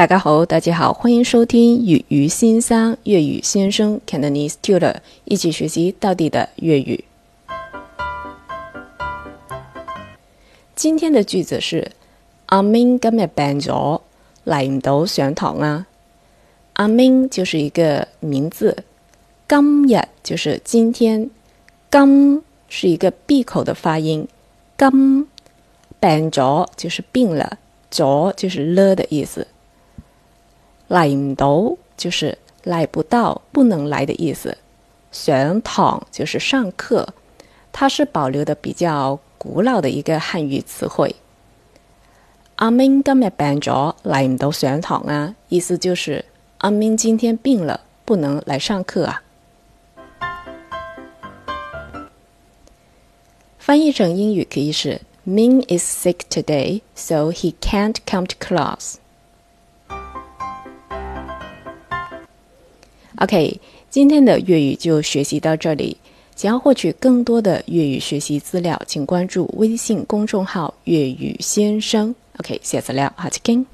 大家好，大家好，欢迎收听粤语先生粤语先生 Cantonese Tutor，一起学习到底的粤语。今天的句子是：阿明今日病咗，嚟唔到上堂啊。阿明就是一个名字，今日就是今天，今是一个闭口的发音，今病咗就是病了，咗就是了的意思。来唔到就是来不到、不能来的意思。上堂就是上课，它是保留的比较古老的一个汉语词汇。阿明今日病咗，来唔到上堂啊，意思就是阿明今天病了，不能来上课啊。翻译成英语可以是：Ming is sick today, so he can't come to class. OK，今天的粤语就学习到这里。想要获取更多的粤语学习资料，请关注微信公众号“粤语先生”。OK，下次聊，好，再见。